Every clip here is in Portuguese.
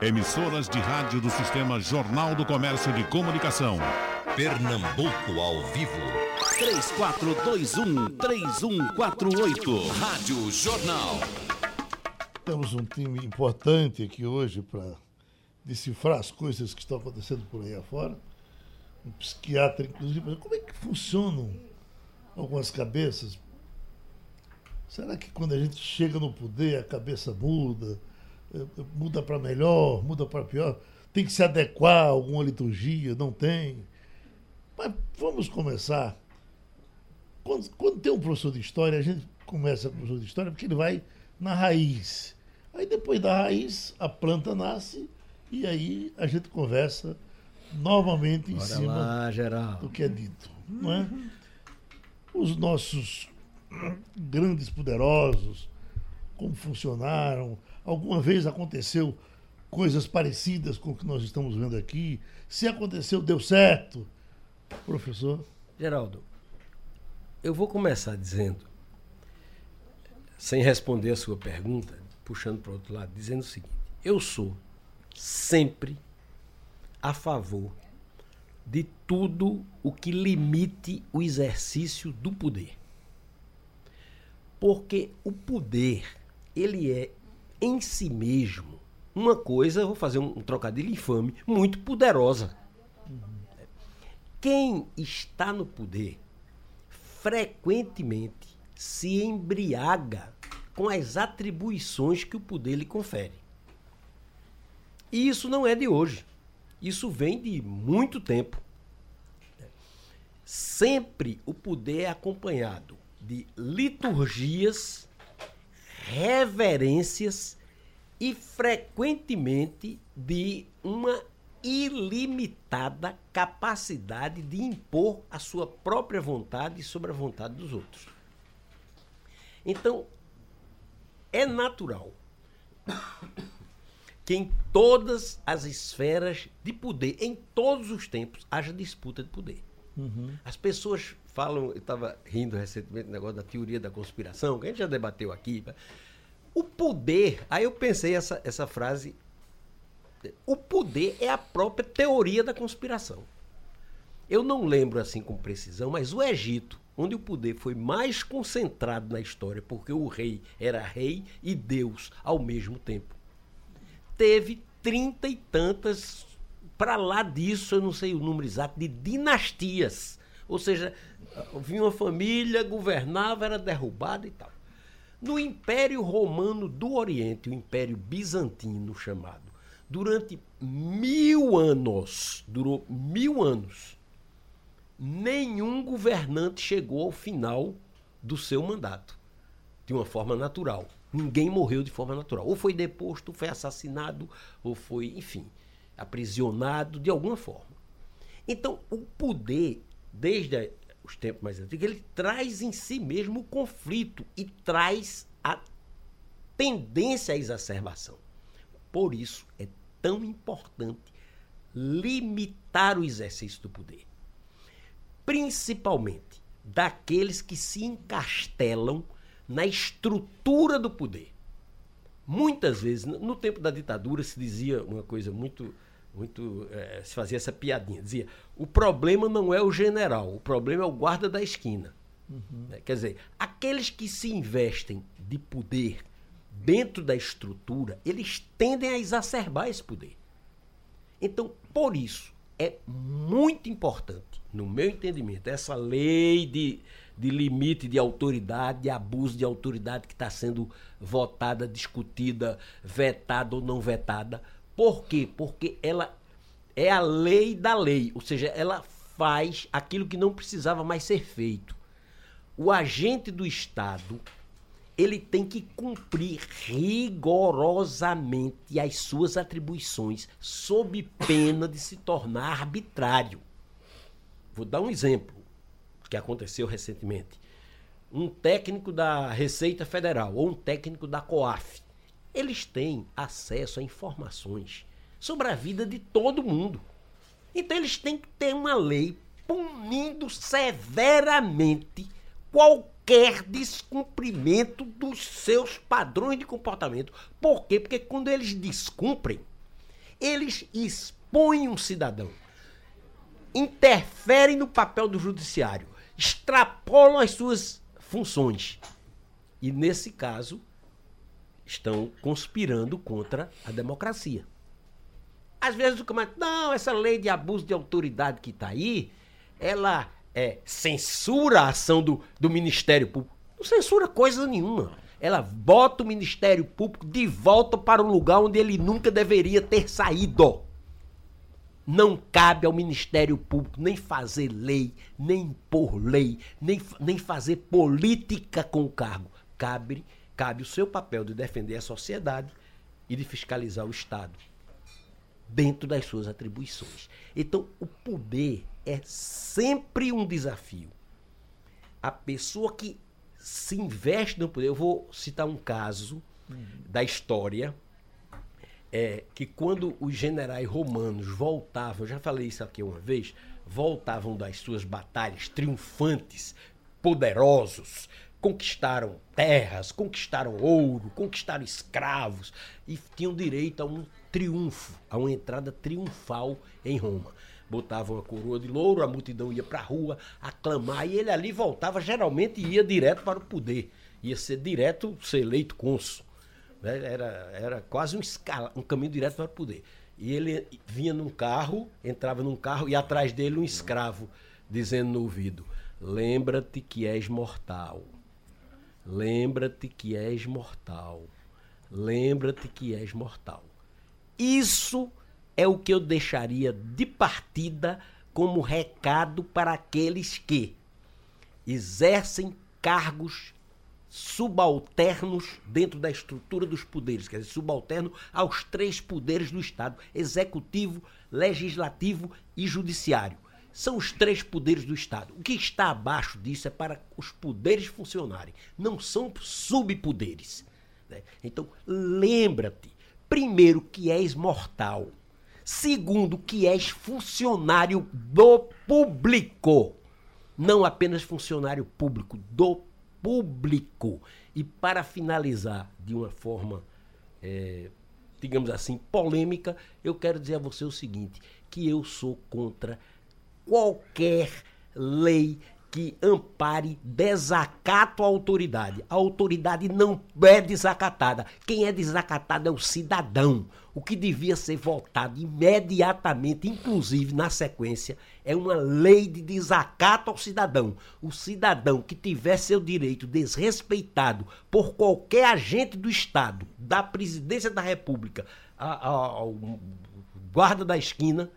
Emissoras de rádio do Sistema Jornal do Comércio de Comunicação. Pernambuco ao vivo. 3421-3148. Rádio Jornal. Temos um time importante aqui hoje para decifrar as coisas que estão acontecendo por aí afora. Um psiquiatra, inclusive. Como é que funcionam algumas cabeças? Será que quando a gente chega no poder a cabeça muda? Eh, muda para melhor, muda para pior? Tem que se adequar a alguma liturgia? Não tem? Mas vamos começar. Quando, quando tem um professor de história, a gente começa com o professor de história porque ele vai na raiz. Aí depois da raiz, a planta nasce e aí a gente conversa novamente em Bora cima lá, do que é dito. Não é? Os nossos grandes poderosos, como funcionaram, alguma vez aconteceu coisas parecidas com o que nós estamos vendo aqui. Se aconteceu, deu certo. Professor? Geraldo, eu vou começar dizendo, sem responder a sua pergunta, puxando para o outro lado, dizendo o seguinte: eu sou sempre a favor de tudo o que limite o exercício do poder. Porque o poder, ele é em si mesmo uma coisa, vou fazer um, trocadilho infame, muito poderosa. Quem está no poder frequentemente se embriaga com as atribuições que o poder lhe confere. E isso não é de hoje. Isso vem de muito tempo. Sempre o poder é acompanhado de liturgias, reverências e frequentemente de uma ilimitada capacidade de impor a sua própria vontade sobre a vontade dos outros. Então, é natural que em todas as esferas de poder, em todos os tempos, haja disputa de poder. Uhum. As pessoas falam, eu estava rindo recentemente do negócio da teoria da conspiração, que a gente já debateu aqui. O poder, aí eu pensei essa, essa frase o poder é a própria teoria da conspiração. Eu não lembro assim com precisão, mas o Egito, onde o poder foi mais concentrado na história, porque o rei era rei e Deus ao mesmo tempo, teve trinta e tantas, para lá disso, eu não sei o número exato, de dinastias. Ou seja, vinha uma família, governava, era derrubada e tal. No Império Romano do Oriente, o Império Bizantino chamado, durante mil anos, durou mil anos, nenhum governante chegou ao final do seu mandato de uma forma natural. Ninguém morreu de forma natural. Ou foi deposto, foi assassinado, ou foi, enfim, aprisionado de alguma forma. Então, o poder, desde os tempos mais antigos, ele traz em si mesmo o conflito e traz a tendência à exacerbação. Por isso é tão importante limitar o exercício do poder. Principalmente daqueles que se encastelam na estrutura do poder. Muitas vezes, no tempo da ditadura, se dizia uma coisa muito. Muito é, se fazia essa piadinha. Dizia: o problema não é o general, o problema é o guarda da esquina. Uhum. Quer dizer, aqueles que se investem de poder dentro da estrutura, eles tendem a exacerbar esse poder. Então, por isso, é muito importante, no meu entendimento, essa lei de, de limite de autoridade, de abuso de autoridade que está sendo votada, discutida, vetada ou não vetada. Por quê? Porque ela é a lei da lei, ou seja, ela faz aquilo que não precisava mais ser feito. O agente do Estado ele tem que cumprir rigorosamente as suas atribuições, sob pena de se tornar arbitrário. Vou dar um exemplo que aconteceu recentemente. Um técnico da Receita Federal ou um técnico da COAF, eles têm acesso a informações sobre a vida de todo mundo. Então eles têm que ter uma lei punindo severamente qualquer descumprimento dos seus padrões de comportamento. Por quê? Porque quando eles descumprem, Eles expõem um cidadão, interferem no papel do judiciário, extrapolam as suas funções. E, nesse caso, estão conspirando contra a democracia. Às vezes o comando, não, essa lei de abuso de autoridade que está aí, ela é, censura a ação do, do Ministério Público. Não censura coisa nenhuma. Ela bota o Ministério Público de volta para o lugar onde ele nunca deveria ter saído. Não cabe ao Ministério Público nem fazer lei, nem impor lei, nem, nem fazer política com o cargo. Cabe, cabe o seu papel de defender a sociedade e de fiscalizar o Estado dentro das suas atribuições. Então, o poder é sempre um desafio. A pessoa que se investe no poder, eu vou citar um caso uhum. da história, é que quando os generais romanos voltavam, eu já falei isso aqui uma vez, voltavam das suas batalhas triunfantes, poderosos, conquistaram terras, conquistaram ouro, conquistaram escravos e tinham direito a um triunfo, a uma entrada triunfal em Roma. Botavam a coroa de louro, a multidão ia para a rua aclamar e ele ali voltava, geralmente ia direto para o poder. Ia ser direto ser eleito cônsul. Né? Era, era quase um, escala, um caminho direto para o poder. E ele vinha num carro, entrava num carro e atrás dele um escravo, dizendo no ouvido: Lembra-te que és mortal. Lembra-te que és mortal. Lembra-te que és mortal. Isso é o que eu deixaria de partida como recado para aqueles que exercem cargos subalternos dentro da estrutura dos poderes, quer dizer, subalterno aos três poderes do Estado: executivo, legislativo e judiciário. São os três poderes do Estado. O que está abaixo disso é para os poderes funcionarem, não são subpoderes. Né? Então, lembra-te Primeiro, que és mortal. Segundo, que és funcionário do público. Não apenas funcionário público, do público. E para finalizar de uma forma, é, digamos assim, polêmica, eu quero dizer a você o seguinte: que eu sou contra qualquer lei que ampare desacato à autoridade. A autoridade não é desacatada. Quem é desacatado é o cidadão. O que devia ser votado imediatamente, inclusive na sequência, é uma lei de desacato ao cidadão. O cidadão que tiver seu direito desrespeitado por qualquer agente do Estado, da presidência da República, ao guarda da esquina,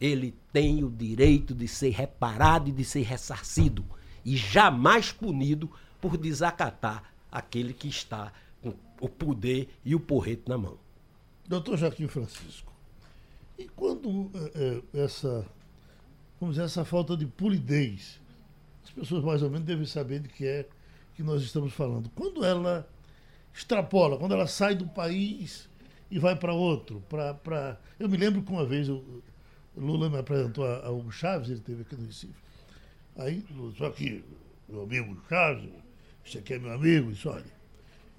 ele tem o direito de ser reparado e de ser ressarcido e jamais punido por desacatar aquele que está com o poder e o porrete na mão. Doutor Joaquim Francisco, e quando é, essa, vamos dizer, essa falta de polidez, as pessoas mais ou menos devem saber de que é que nós estamos falando. Quando ela extrapola, quando ela sai do país e vai para outro, para, eu me lembro que uma vez eu, Lula me apresentou a, Hugo Chaves, ele esteve aqui no Recife. Aí, só que, meu amigo Chaves, você aqui é meu amigo, disse, olha,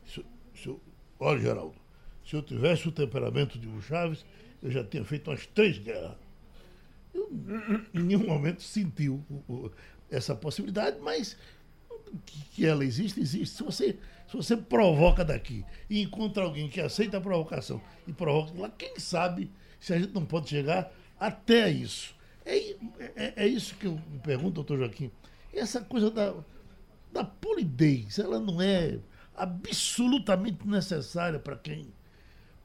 se, se, olha, Geraldo, se eu tivesse o temperamento de Hugo Chaves, eu já tinha feito umas três guerras. Eu, em nenhum momento sentiu essa possibilidade, mas que ela existe, existe. Se você, se você provoca daqui e encontra alguém que aceita a provocação e provoca lá, quem sabe se a gente não pode chegar até isso. É, é, é, isso que eu me pergunto, doutor Joaquim. Essa coisa da, da polidez, ela não é absolutamente necessária para quem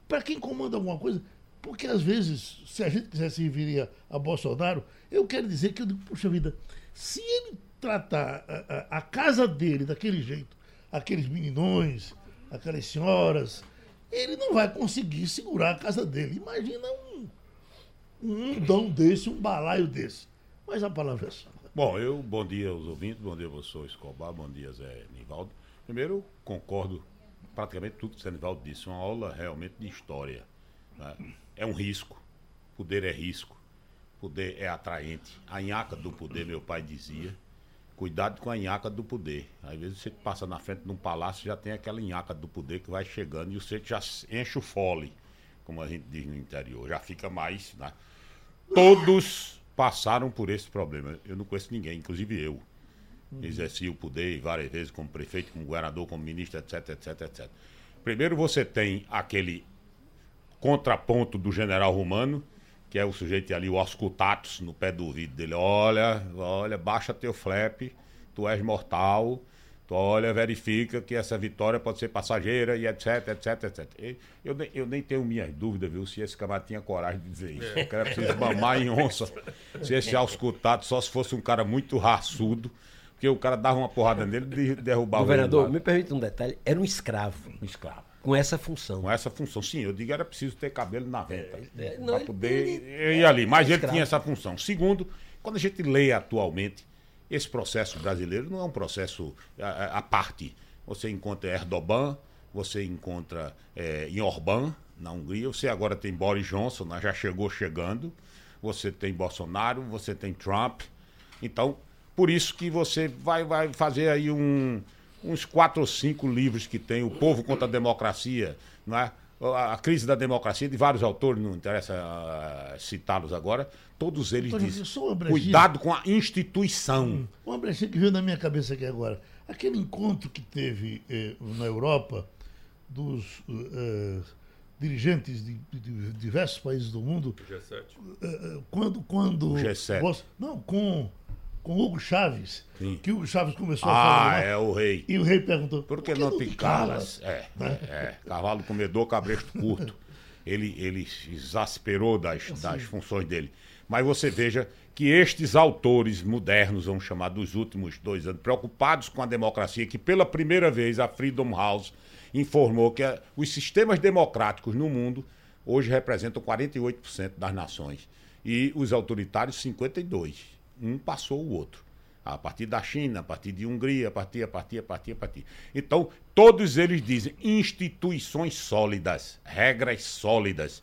para quem comanda alguma coisa, porque às vezes, se a gente quiser se referir a, a Bolsonaro, eu quero dizer que eu digo, puxa vida, se ele tratar a, a, a casa dele daquele jeito, aqueles meninões, aquelas senhoras, ele não vai conseguir segurar a casa dele. Imagina um um dom desse, um balaio desse. Mas a palavra é sua. Bom, eu, bom dia aos ouvintes, bom dia, professor Escobar, bom dia, Zé Nivaldo. Primeiro, concordo praticamente tudo que o Zé Nivaldo disse, uma aula realmente de história. Né? É um risco, poder é risco, poder é atraente. A nhaca do poder, meu pai dizia, cuidado com a nhaca do poder. Às vezes você passa na frente de um palácio já tem aquela nhaca do poder que vai chegando e você já enche o fole como a gente diz no interior, já fica mais. Né? Todos passaram por esse problema. Eu não conheço ninguém, inclusive eu. Exerci o poder várias vezes como prefeito, como governador, como ministro, etc, etc, etc. Primeiro você tem aquele contraponto do general romano, que é o sujeito ali, o auscultatus, no pé do ouvido dele. Olha, olha, baixa teu flap, tu és mortal, olha, verifica que essa vitória pode ser passageira e etc, etc, etc. E Eu, nem- eu nem tenho minhas dúvidas, viu, se esse camarada tinha coragem de dizer isso. O cara precisa mamar em onça. Se esse auscultatus só se fosse um cara muito raçudo, porque o cara dava uma porrada nele e de- derrubava Governador, ele. me permite um detalhe. Era um escravo Um escravo. com essa função. Com essa função. Sim, eu digo era preciso ter cabelo na venta. é, não, para poder ele- ir ali. Mas ele escravo. tinha essa função. Segundo, quando a gente lê atualmente, esse processo brasileiro não é um processo à, parte. Você encontra Erdogan, você encontra eh, em Orbán, na Hungria, você agora tem Boris Johnson, já chegou chegando, você tem Bolsonaro, você tem Trump. Então, por isso que você vai, vai fazer aí um, uns quatro ou cinco livros que tem O Povo contra a Democracia, não é? A, crise da democracia, de vários autores, não interessa ah, citá-los agora, todos eles Antônio, dizem, brechinha. cuidado com a instituição. Uma brechinha que veio na minha cabeça aqui agora. Aquele encontro que teve eh, na Europa dos eh, dirigentes de, de diversos países do mundo, G7. eh, quando, quando O G7. você- não, com, com Hugo Chaves, Sim. que Hugo Chaves começou a falar. Ah, é o rei. E o rei perguntou: Por que não te calas? É, Né? é, cavalo comedor, cabresto curto. Ele, ele exasperou das, Assim. das funções dele. Mas você veja que estes autores modernos, vamos chamar dos últimos dois anos, preocupados com a democracia, que pela primeira vez a Freedom House informou que a- os sistemas democráticos no mundo hoje representam 48% das nações. E os autoritários, 52%. Um passou o outro. A partir da China, a partir de Hungria, a partir, a partir, a partir, a partir. Então, todos eles dizem instituições sólidas, regras sólidas.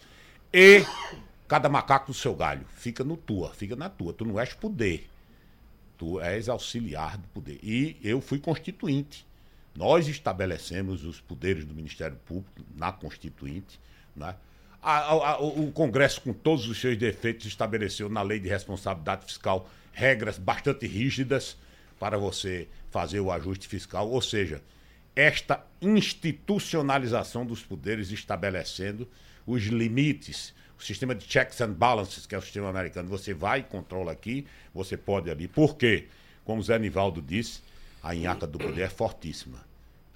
E cada macaco no seu galho. Fica no tua, fica na tua. Tu não és poder. Tu és auxiliar do poder. E eu fui constituinte. Nós estabelecemos os poderes do Ministério Público na Constituinte. Né? A- a- a- o Congresso, com todos os seus defeitos, estabeleceu na Lei de Responsabilidade Fiscal regras bastante rígidas para você fazer o ajuste fiscal. Ou seja, esta institucionalização dos poderes estabelecendo os limites, o sistema de checks and balances, que é o sistema americano. Você vai e controla aqui, você pode ali. Por quê? Como Zé Nivaldo disse, a inhaca do poder é fortíssima.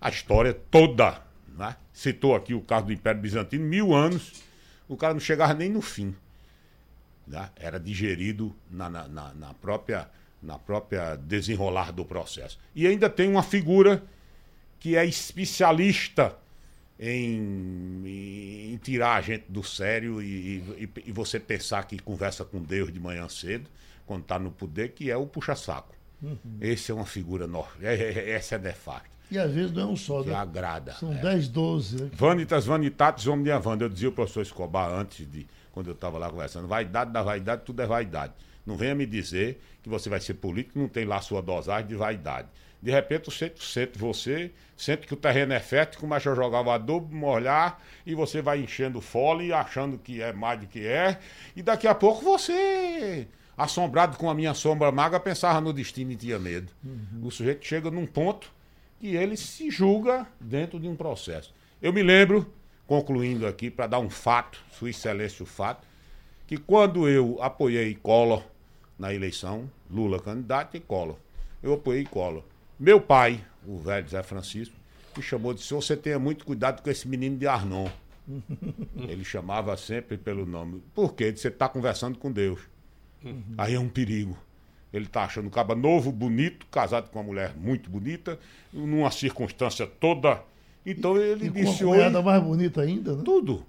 A história toda, né? citou aqui o caso do Império Bizantino, mil anos, o cara não chegava nem no fim né? era digerido na, na, na- na própria na própria desenrolar do processo. E ainda tem uma figura que é especialista em, em tirar a gente do sério e, e- e você pensar que conversa com Deus de manhã cedo, quando está no poder, que é o puxa-saco. Esse é uma figura nova. Essa é nefasta. E às vezes não é um só, Que né? agrada. São é. 10, 12. Né? Vanitas vanitatis omnia vanda. Eu dizia o professor Escobar antes de quando eu estava lá conversando, vaidade da vaidade, tudo é vaidade. Não venha me dizer que você vai ser político, não tem lá sua dosagem de vaidade. De repente, você sente você, sente que o terreno é fértil, começa a jogar o adubo, molhar, e você vai enchendo fole, achando que é mais do que é, e daqui a pouco você, assombrado com a minha sombra magra, pensava no destino e tinha medo. O sujeito chega num ponto que ele se julga dentro de um processo. Eu me lembro, concluindo aqui, para dar um fato, Sua Excelência o fato, que quando eu apoiei Collor na eleição, Lula candidato e Collor, eu apoiei Collor. Meu pai, o velho Zé Francisco, me chamou e disse: Você tenha muito cuidado com esse menino de Arnon. Ele chamava sempre pelo nome. Por quê? Você está conversando com Deus. Aí é um perigo. Ele tá achando um caba novo, bonito, casado com uma mulher muito bonita, numa circunstância toda. Então ele E com uma mais bonita ainda, né? Tudo.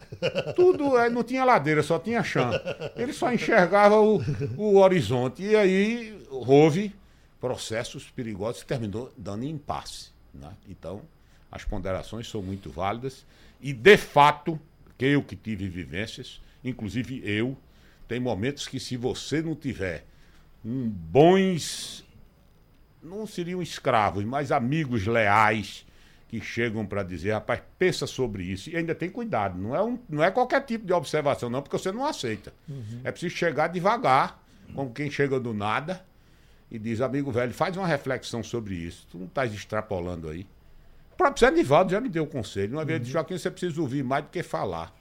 Tudo. é, não tinha ladeira, só tinha chão. Ele só enxergava o, o horizonte. E aí houve processos perigosos que terminou dando impasse. Né? Então, as ponderações são muito válidas. E, de fato, que eu que tive vivências, inclusive eu, tem momentos que se você não tiver um bons não seriam escravos, mas amigos leais que chegam para dizer, rapaz, pensa sobre isso. E ainda tem cuidado. Não é, um, não é qualquer tipo de observação, não, porque você não aceita. Uhum. É preciso chegar devagar, como quem chega do nada, e diz, amigo velho, faz uma reflexão sobre isso. Tu não estás extrapolando aí. O próprio Zé Nivaldo já me deu o um conselho. Uma vez ele disse, Joaquim, você precisa ouvir mais do que falar.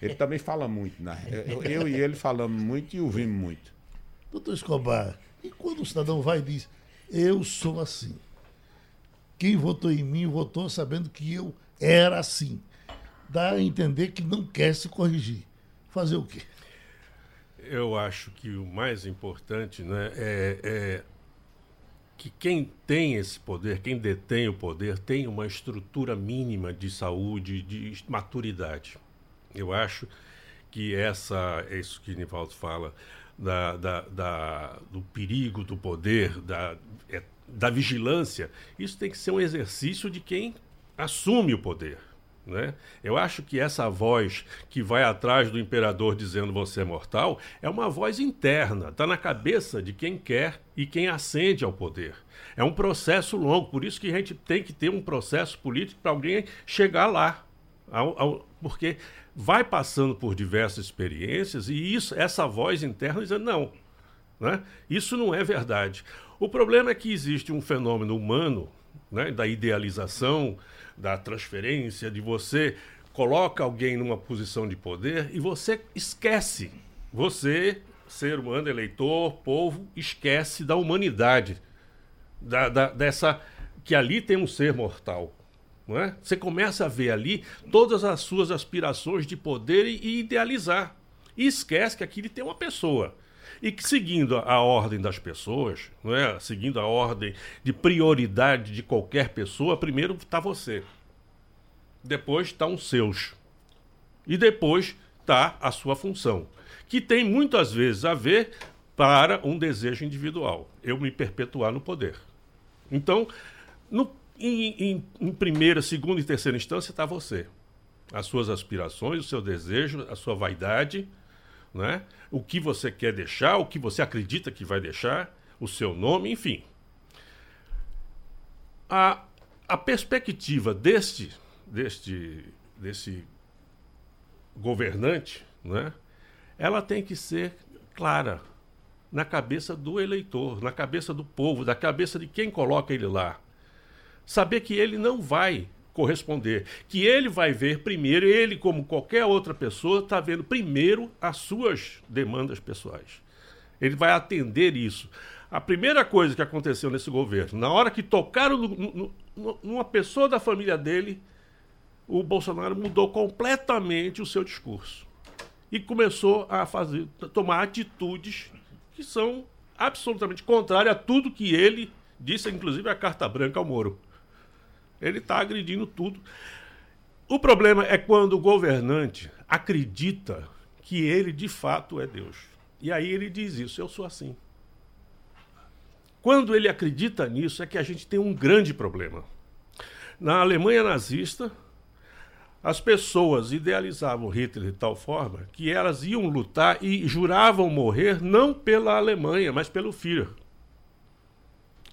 Ele também fala muito, né? Eu, eu e ele falamos muito e ouvimos muito. Doutor Escobar, e quando o cidadão vai e diz, eu sou assim. Quem votou em mim votou sabendo que eu era assim. Dá a entender que não quer se corrigir. Fazer o quê? Eu acho que o mais importante né, é, é que quem tem esse poder, quem detém o poder, tem uma estrutura mínima de saúde, de maturidade. Eu acho que essa, é isso que Nivaldo fala, da, da, da, do perigo do poder, da, é, da vigilância, isso tem que ser um exercício de quem assume o poder. Né? Eu acho que essa voz que vai atrás do imperador dizendo você é mortal é uma voz interna, está na cabeça de quem quer e quem ascende ao poder. É um processo longo, por isso que a gente tem que ter um processo político para alguém chegar lá. Ao, ao, porque vai passando por diversas experiências e isso, essa voz interna dizendo não, né? isso não é verdade. O problema é que existe um fenômeno humano né, da idealização, da transferência, de você coloca alguém numa posição de poder e você esquece. Você, ser humano, eleitor, povo, esquece da humanidade, da, da, dessa que ali tem um ser mortal. É? Você começa a ver ali todas as suas aspirações de poder e, idealizar. E esquece que aqui tem uma pessoa. E que, seguindo a, ordem das pessoas, não é? seguindo a ordem de prioridade de qualquer pessoa, primeiro está você. Depois estão tá os seus. E depois está a sua função. Que tem muitas vezes a ver para um desejo individual. Eu me perpetuar no poder. Então, no em, em, primeira, segunda e terceira instância está você. As suas aspirações, o seu desejo, a sua vaidade, né? o que você quer deixar, o que você acredita que vai deixar, o seu nome, enfim. A, a perspectiva deste, deste, desse governante, né? ela tem que ser clara na cabeça do eleitor, na cabeça do povo, da cabeça de quem coloca ele lá saber que ele não vai corresponder, que ele vai ver primeiro, ele, como qualquer outra pessoa, está vendo primeiro as suas demandas pessoais. Ele vai atender isso. A primeira coisa que aconteceu nesse governo, na hora que tocaram no, no, numa pessoa da família dele, o Bolsonaro mudou completamente o seu discurso e começou a fazer, tomar atitudes que são absolutamente contrárias a tudo que ele disse, inclusive a carta branca ao Moro. Ele está agredindo tudo. O problema é quando o governante acredita que ele de fato é Deus. E aí ele diz isso: eu sou assim. Quando ele acredita nisso, é que a gente tem um grande problema. Na Alemanha nazista, as pessoas idealizavam Hitler de tal forma que elas iam lutar e juravam morrer não pela Alemanha, mas pelo Führer.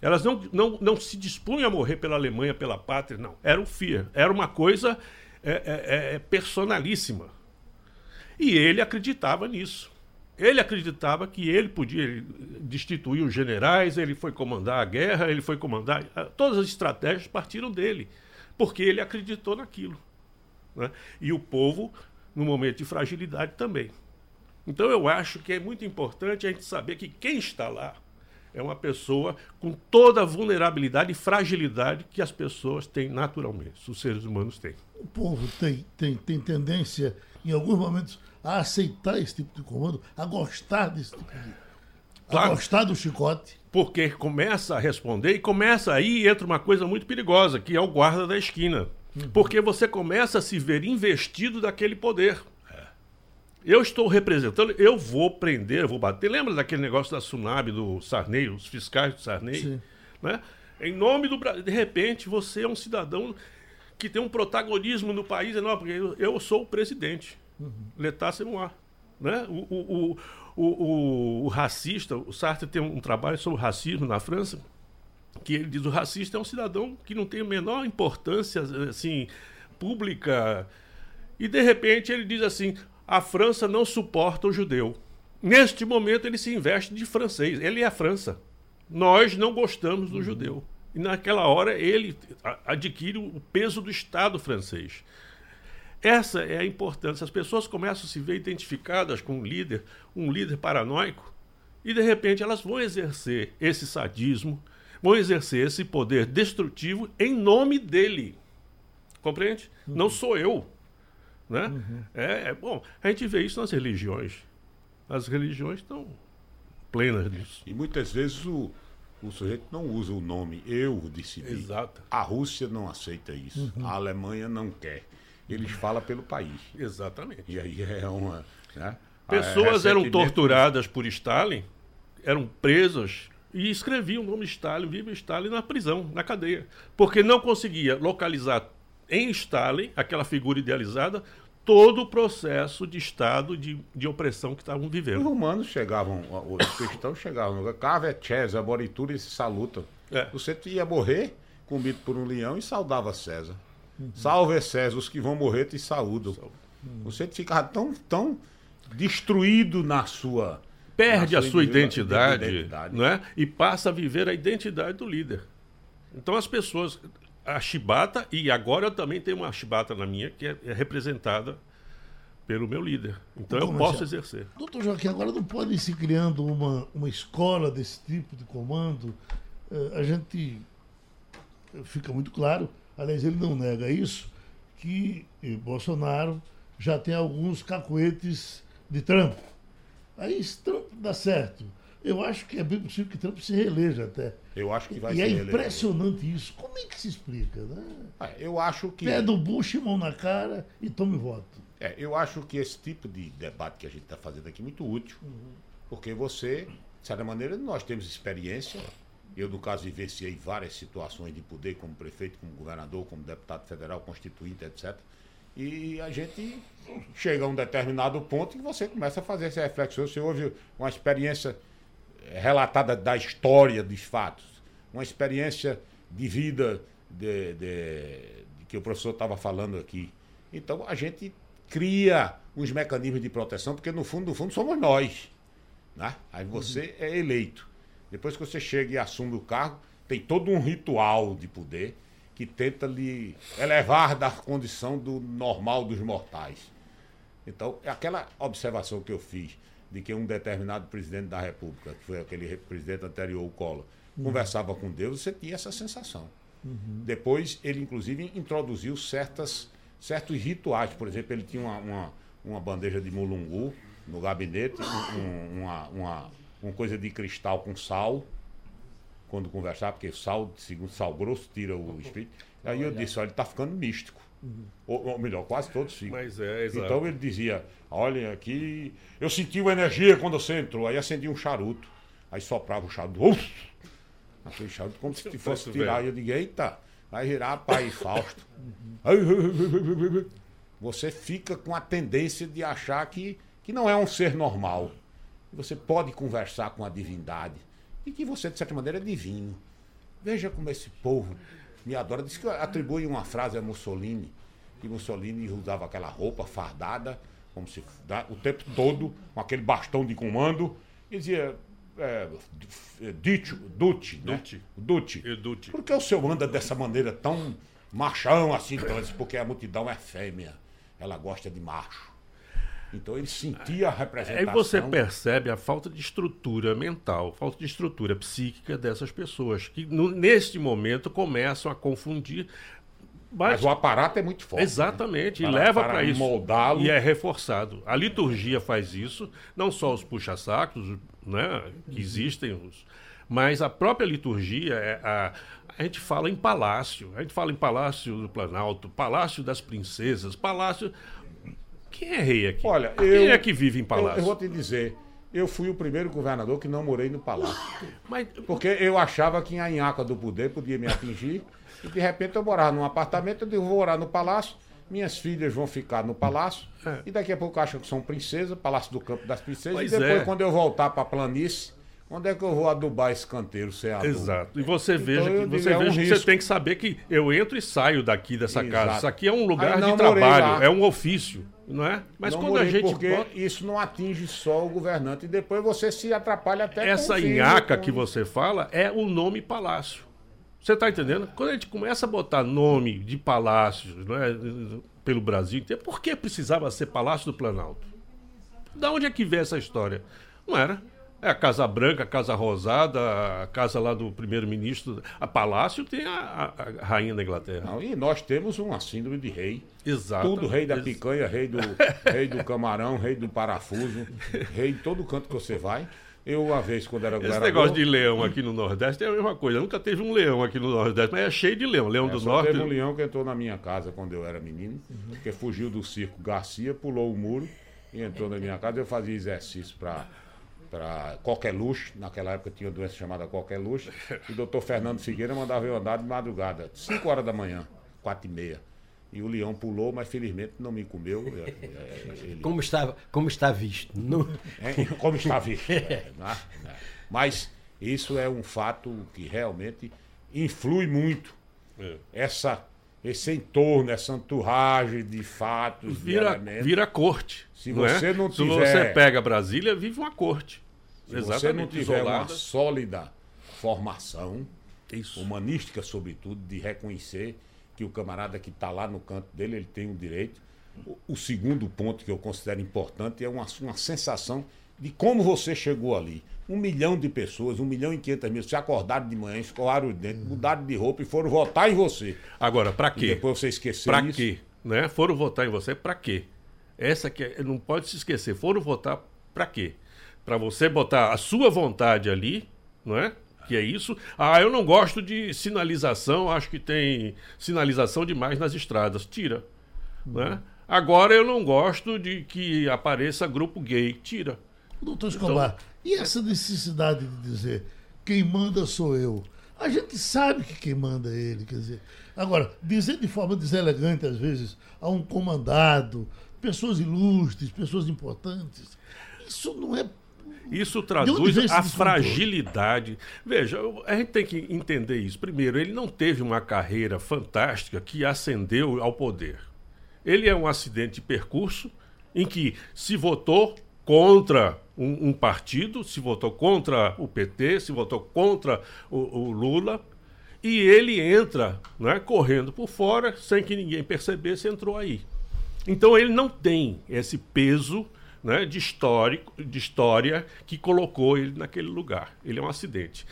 Elas não, não, não se dispunham a morrer pela Alemanha, pela pátria, não. Era o FIA. Era uma coisa é, é, é, personalíssima. E ele acreditava nisso. Ele acreditava que ele podia destituir os generais, ele foi comandar a guerra, ele foi comandar. Todas as estratégias partiram dele, porque ele acreditou naquilo. Né? E o povo, no momento de fragilidade, também. Então eu acho que é muito importante a gente saber que quem está lá é uma pessoa com toda a vulnerabilidade e fragilidade que as pessoas têm naturalmente, os seres humanos têm. O povo tem, tem, tem tendência, em alguns momentos, a aceitar esse tipo de comando, a gostar desse tipo de. Claro, a gostar do chicote. Porque começa a responder e começa aí entra uma coisa muito perigosa, que é o guarda da esquina. Uhum. Porque você começa a se ver investido daquele poder. Eu estou representando, eu vou prender, eu vou bater. Lembra daquele negócio da Tsunami, do Sarney, os fiscais do Sarney? Sim. Né? Em nome do Brasil. De repente, você é um cidadão que tem um protagonismo no país não porque eu, eu sou o presidente. Uhum. C'est moi. Né? O, o, o, o, o, racista, o Sartre tem um trabalho sobre o racismo na França, que ele diz o racista é um cidadão que não tem a menor importância assim pública e de repente ele diz assim a França não suporta o judeu neste momento ele se investe de francês ele é a França nós não gostamos do uhum. judeu e naquela hora ele adquire o peso do Estado francês essa é a importância as pessoas começam a se ver identificadas com um líder um líder paranoico e de repente elas vão exercer esse sadismo vão exercer esse poder destrutivo em nome dele. Compreende? Uhum. Não sou eu. Né? Uhum. É, é, bom, a gente vê isso nas religiões. As religiões estão plenas disso. E muitas vezes o, o sujeito não usa o nome eu decidi. Exato. A Rússia não aceita isso. Uhum. A Alemanha não quer. Eles falam pelo país. Exatamente. E aí é uma. Né? Pessoas é, eram torturadas por Stalin, eram presas e escrevia o nome Stalin, viva Stalin, na prisão, na cadeia. Porque não conseguia localizar em Stalin, aquela figura idealizada, todo o processo de Estado de, de opressão que estavam vivendo. Os romanos chegavam, os cristãos chegavam, Cave César, Moritura e se salutam. É. Você ia morrer comido por um leão e saudava César. Uhum. Salve César, os que vão morrer te saúdam. Uhum. Você ficava tão, tão destruído na sua perde a sua identidade, identidade. Não é? e passa a viver a identidade do líder. Então as pessoas. A chibata, e agora eu também tenho uma chibata na minha, que é, é representada pelo meu líder. Então eu posso exercer. Doutor Joaquim, agora não pode se criando uma, uma escola desse tipo de comando. Uh, a gente fica muito claro, aliás, ele não nega isso, que Bolsonaro já tem alguns cacuetes de trampo. Aí, Trump dá certo, eu acho que é bem possível que Trump se reeleja até. Eu acho que vai e se E é impressionante isso. Como é que se explica, né? É, eu acho que. Pé do Bush, mão na cara e tome voto. É, eu acho que esse tipo de debate que a gente está fazendo aqui é muito útil. Uhum. Porque você, de certa maneira, nós temos experiência. Eu, no caso, vivenciei várias situações de poder como prefeito, como governador, como deputado federal, constituinte, etc. E a gente chega a um determinado ponto e você começa a fazer essa reflexão. Você ouve uma experiência relatada da história dos fatos, uma experiência de vida de, de, de que o professor estava falando aqui. Então a gente cria uns mecanismos de proteção, porque no fundo, no fundo, somos nós. Né? Aí você uhum. é eleito. Depois que você chega e assume o cargo, tem todo um ritual de poder que tenta lhe elevar da condição do normal dos mortais. Então, é aquela observação que eu fiz de que um determinado presidente da República, que foi aquele presidente anterior, o Collor, uhum. conversava com Deus, você tinha essa sensação. Uhum. Depois, ele inclusive introduziu certas, certos rituais. Por exemplo, ele tinha uma, uma, uma bandeja de mulungu no gabinete, um, uma, uma, uma coisa de cristal com sal, quando conversar, porque sal, segundo sal grosso, tira o espírito. Aí eu disse, olha, ele está ficando místico. Uhum. Ou, ou, melhor, quase todos ficam. Mas é. Então ele dizia, olha aqui, eu senti uma energia quando você entrou. Aí acendia um charuto. Aí soprava o charuto. Uf! Charuto como se fosse tirar. Eu digo, eita, vai virar pai Fausto. Você fica com a tendência de achar que, que não é um ser normal. Você pode conversar com a divindade e que você, de certa maneira, é divino. Veja como esse povo me adora. Diz que atribui uma frase a Mussolini, que Mussolini usava aquela roupa fardada, como se o tempo todo, com aquele bastão de comando, e dizia. É, Dutti, Dutti, né? Dutti. Dutti. Por que o senhor anda dessa maneira tão machão assim? Então, porque a multidão é fêmea. Ela gosta de macho. Então ele sentia a representação. Aí você percebe a falta de estrutura mental, falta de estrutura psíquica dessas pessoas, que no, neste momento começam a confundir. Mas, mas o aparato é muito forte. Exatamente, né? e leva para isso. Moldá-lo. E é reforçado. A liturgia faz isso, não só os puxa-sacos, né, que existem, os, mas a própria liturgia, é a, a gente fala em palácio, a gente fala em palácio do Planalto, palácio das princesas, palácio quem é rei aqui? Olha, Quem eu, é que vive em palácio? Eu, eu, vou te dizer, eu fui o primeiro governador que não morei no palácio. Mas, porque eu achava que a inhaca do poder podia me atingir. E de repente eu morava num apartamento, eu digo, vou morar no palácio, minhas filhas vão ficar no palácio, é. e daqui a pouco acham que são princesas, Palácio do Campo das Princesas, pois e depois, é. quando eu voltar para a planície, Onde é que eu vou adubar esse canteiro sem adubo? Exato. E você veja, Então, eu que, digo, você, é um veja que você tem que saber que eu entro e saio daqui dessa casa. Exato. Isso aqui é um lugar de trabalho, é um ofício, não é? Mas Não quando a gente porque bota isso não atinge só o governante e depois você se atrapalha até com essa o filho, nhaca com- que você fala é o nome palácio. Você está entendendo? Quando a gente começa a botar nome de palácios não é, pelo Brasil inteiro, por que precisava ser Palácio do Planalto? Da onde é que veio essa história? Não era. É a Casa Branca, a Casa Rosada, a casa lá do primeiro-ministro. A Palácio tem a, a- a rainha da Inglaterra. Não, e nós temos uma síndrome de rei. Exato. Tudo rei da picanha, rei do, rei do camarão, rei do parafuso, rei de todo canto que você vai. Eu, uma vez, quando era Esse negócio de leão aqui no Nordeste é a mesma coisa. Nunca teve um leão aqui no Nordeste, mas é cheio de leão. Leão É, do Norte. teve um leão que entrou na minha casa quando eu era menino, porque fugiu do circo Garcia, pulou o muro e entrou na minha casa. Eu fazia exercício para para qualquer luxo, naquela época tinha uma doença chamada qualquer luxo, e o doutor Fernando Figueira mandava eu andar de madrugada, 5 horas da manhã, 4 e meia. E o leão pulou, mas felizmente não me comeu. é, é, ele- Como está, como está visto. Não- é, como está visto. é, né? É. Mas isso é um fato que realmente influi muito. É. Essa, esse entorno, essa enturragem de fatos, de vira, elementos. vira corte. Se não é? você não Se tiver- você pega Brasília, vive uma corte. Se você não Exatamente, tiver uma isolada. sólida formação, Isso. humanística sobretudo, de reconhecer que o camarada que está lá no canto dele, ele tem um direito. O, o segundo ponto que eu considero importante é uma, uma sensação de como você chegou ali. Um milhão de pessoas, um milhão e quinhentas mil, se acordaram de manhã, escovaram os dentes, mudaram de roupa e foram votar em você. Agora, para E quê? depois você esqueceu Para quê? Né? Foram votar em você para quê? Essa que é- não pode se esquecer. Foram votar para quê? Para você botar a sua vontade ali, não é? Que é isso. Ah, eu não gosto de sinalização, acho que tem sinalização demais nas estradas. Tira. Né? Agora eu não gosto de que apareça grupo gay. Tira. Doutor Escobar, e essa necessidade de dizer quem manda sou eu? A gente sabe que quem manda é ele, quer dizer. Agora, dizer de forma deselegante, às vezes, a um comandado, pessoas ilustres, pessoas importantes, isso não é. Isso traduz a fragilidade. Veja, a gente tem que entender isso. Primeiro, ele não teve uma carreira fantástica que ascendeu ao poder. Ele é um acidente de percurso em que se votou contra um, um partido, se votou contra o PT, se votou contra o, o Lula, e ele entra né, correndo por fora, sem que ninguém percebesse, entrou aí. Então ele não tem esse peso né, de, histórico, de história que colocou ele naquele lugar. Ele é um acidente.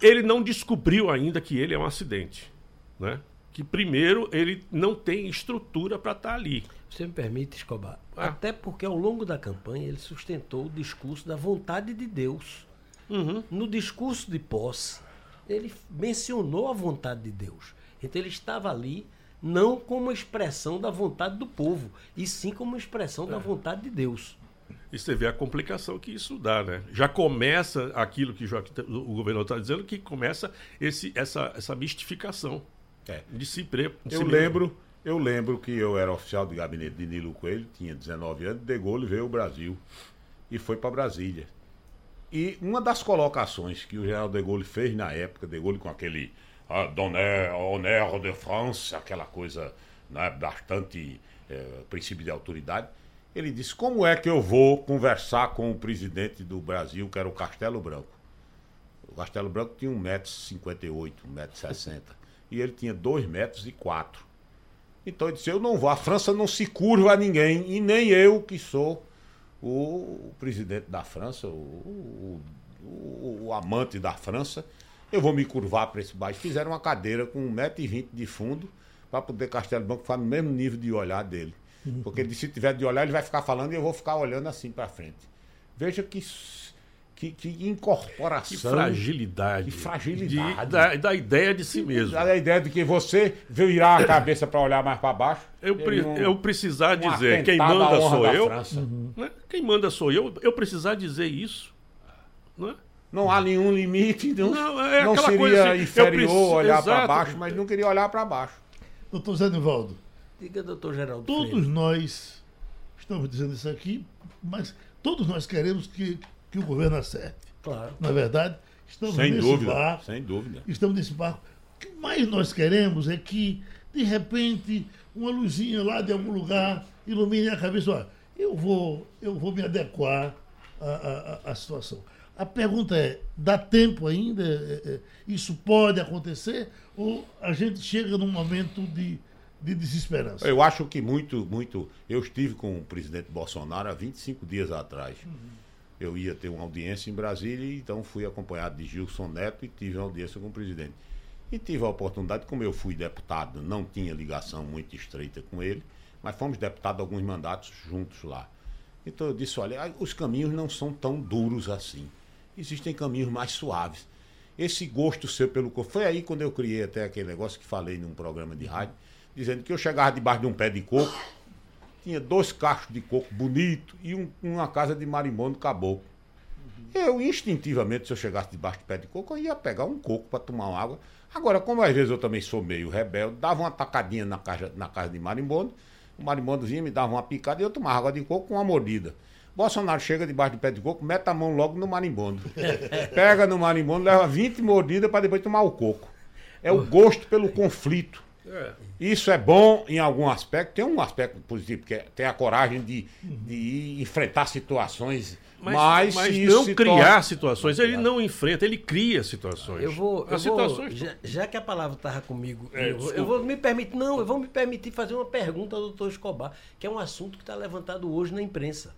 Ele não descobriu ainda que ele é um acidente. Né? Que primeiro ele não tem estrutura para estar ali. Você me permite, Escobar? Ah. Até porque ao longo da campanha ele sustentou o discurso da vontade de Deus. Uhum. No discurso de posse, ele mencionou a vontade de Deus. Então ele estava ali não como expressão da vontade do povo, e sim como expressão É. da vontade de Deus. E você vê a complicação que isso dá, né? Já começa aquilo que o Joaquim- o governador está dizendo, que começa esse, essa, essa mistificação É. de si, pre, de Eu si mesmo. lembro, eu lembro que eu era oficial de gabinete de Nilo Coelho, tinha 19 anos, De Gaulle veio ao Brasil e foi para Brasília. E uma das colocações que o general De Gaulle fez na época, De Gaulle com aquele ah, Donner, Honneur de France, aquela coisa né, bastante eh, princípio de autoridade, ele disse: Como é que eu vou conversar com o presidente do Brasil, que era o Castelo Branco? O Castelo Branco tinha 1,58m, 1,60m. E ele tinha 2 metros e 4. Então ele disse, eu não vou, a França não se curva a ninguém, e nem eu que sou o, presidente da França, o, o- o- o amante da França, eu vou me curvar para esse baixo. Fizeram uma cadeira com 1,20m de fundo para poder Castelo Branco ficar no mesmo nível de olhar dele. Porque ele se tiver de olhar, ele vai ficar falando e eu vou ficar olhando assim para frente. Veja que, que, que incorporação. Que fragilidade. Que fragilidade. de- da, da ideia de si mesmo. Dá a ideia de que você virar a cabeça para olhar mais para baixo. Eu, pre- não- eu precisar um dizer quem manda sou da eu. França. né? Quem manda sou eu. Eu precisar dizer isso. Né? Não há nenhum limite, não, Não, é não aquela seria coisa assim, inferior preciso- olhar para baixo, mas não queria olhar para baixo. Doutor Zé Nivaldo, Diga, doutor Geraldo todos Freire. nós estamos dizendo isso aqui, mas todos nós queremos que, que o governo acerte. Claro. Na verdade, estamos Sem nesse dúvida, barco. sem dúvida. Estamos nesse barco. O que mais nós queremos é que, de repente, uma luzinha lá de algum lugar ilumine a cabeça. Olha, eu vou, eu vou me adequar à, à, à- à situação. A pergunta é: dá tempo ainda? É, é, Isso pode acontecer? Ou a gente chega num momento de, de desesperança? Eu acho que muito, muito. Eu estive com o presidente Bolsonaro há 25 dias atrás. Eu ia ter uma audiência em Brasília, então fui acompanhado de Gilson Neto e tive uma audiência com o presidente. E tive a oportunidade, como eu fui deputado, não tinha ligação muito estreita com ele, mas fomos deputados alguns mandatos juntos lá. Então eu disse: olha, os caminhos não são tão duros assim. Existem caminhos mais suaves. Esse gosto seu pelo coco. Foi aí quando eu criei até aquele negócio que falei num programa de rádio, dizendo que eu chegava debaixo de um pé de coco, tinha dois cachos de coco bonito e um- uma casa de marimbondo caboclo. Eu, instintivamente, se eu chegasse debaixo de pé de coco, eu ia pegar um coco para tomar uma água. Agora, como às vezes eu também sou meio rebelde, dava uma tacadinha na casa, na casa de marimbondo, o marimbondo vinha, me dava uma picada e eu tomava água de coco com uma mordida. Bolsonaro chega debaixo do pé de coco, mete a mão logo no marimbondo. Pega no marimbondo, leva 20 mordidas para depois tomar o coco. É o gosto pelo conflito. É. Isso é bom em algum aspecto. Tem um aspecto positivo, que é ter a coragem de, de enfrentar situações. Mas, Mas, mas não se criar torna- situações. Ele não enfrenta, ele cria situações. Eu vou. Eu As vou situações. já, já que a palavra estava comigo, É, eu, vou, eu vou me permitir. Não, eu vou me permitir fazer uma pergunta ao doutor Escobar, que é um assunto que está levantado hoje na imprensa.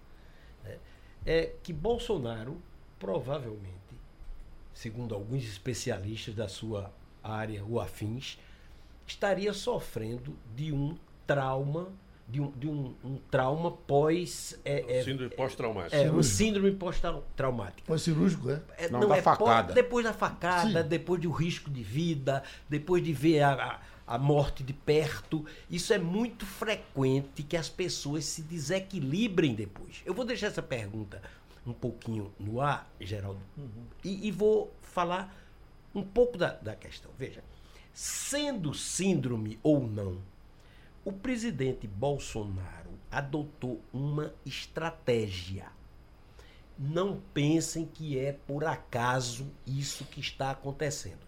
É, é que Bolsonaro, provavelmente, segundo alguns especialistas da sua área ou afins, estaria sofrendo de um trauma, de um, de um, um trauma pós. É, é, Síndrome pós-traumática. é, um síndrome pós-traumática. Pós-cirúrgico, é? É, Não, não, da é facada. pó- depois da facada, Sim. depois do risco de vida, depois de ver a, a, morte de perto. Isso é muito frequente que as pessoas se desequilibrem depois. Eu vou deixar essa pergunta um pouquinho no ar, Geraldo, e, e vou falar um pouco da, da questão. Veja, sendo síndrome ou não, o presidente Bolsonaro adotou uma estratégia. Não pensem que é por acaso isso que está acontecendo.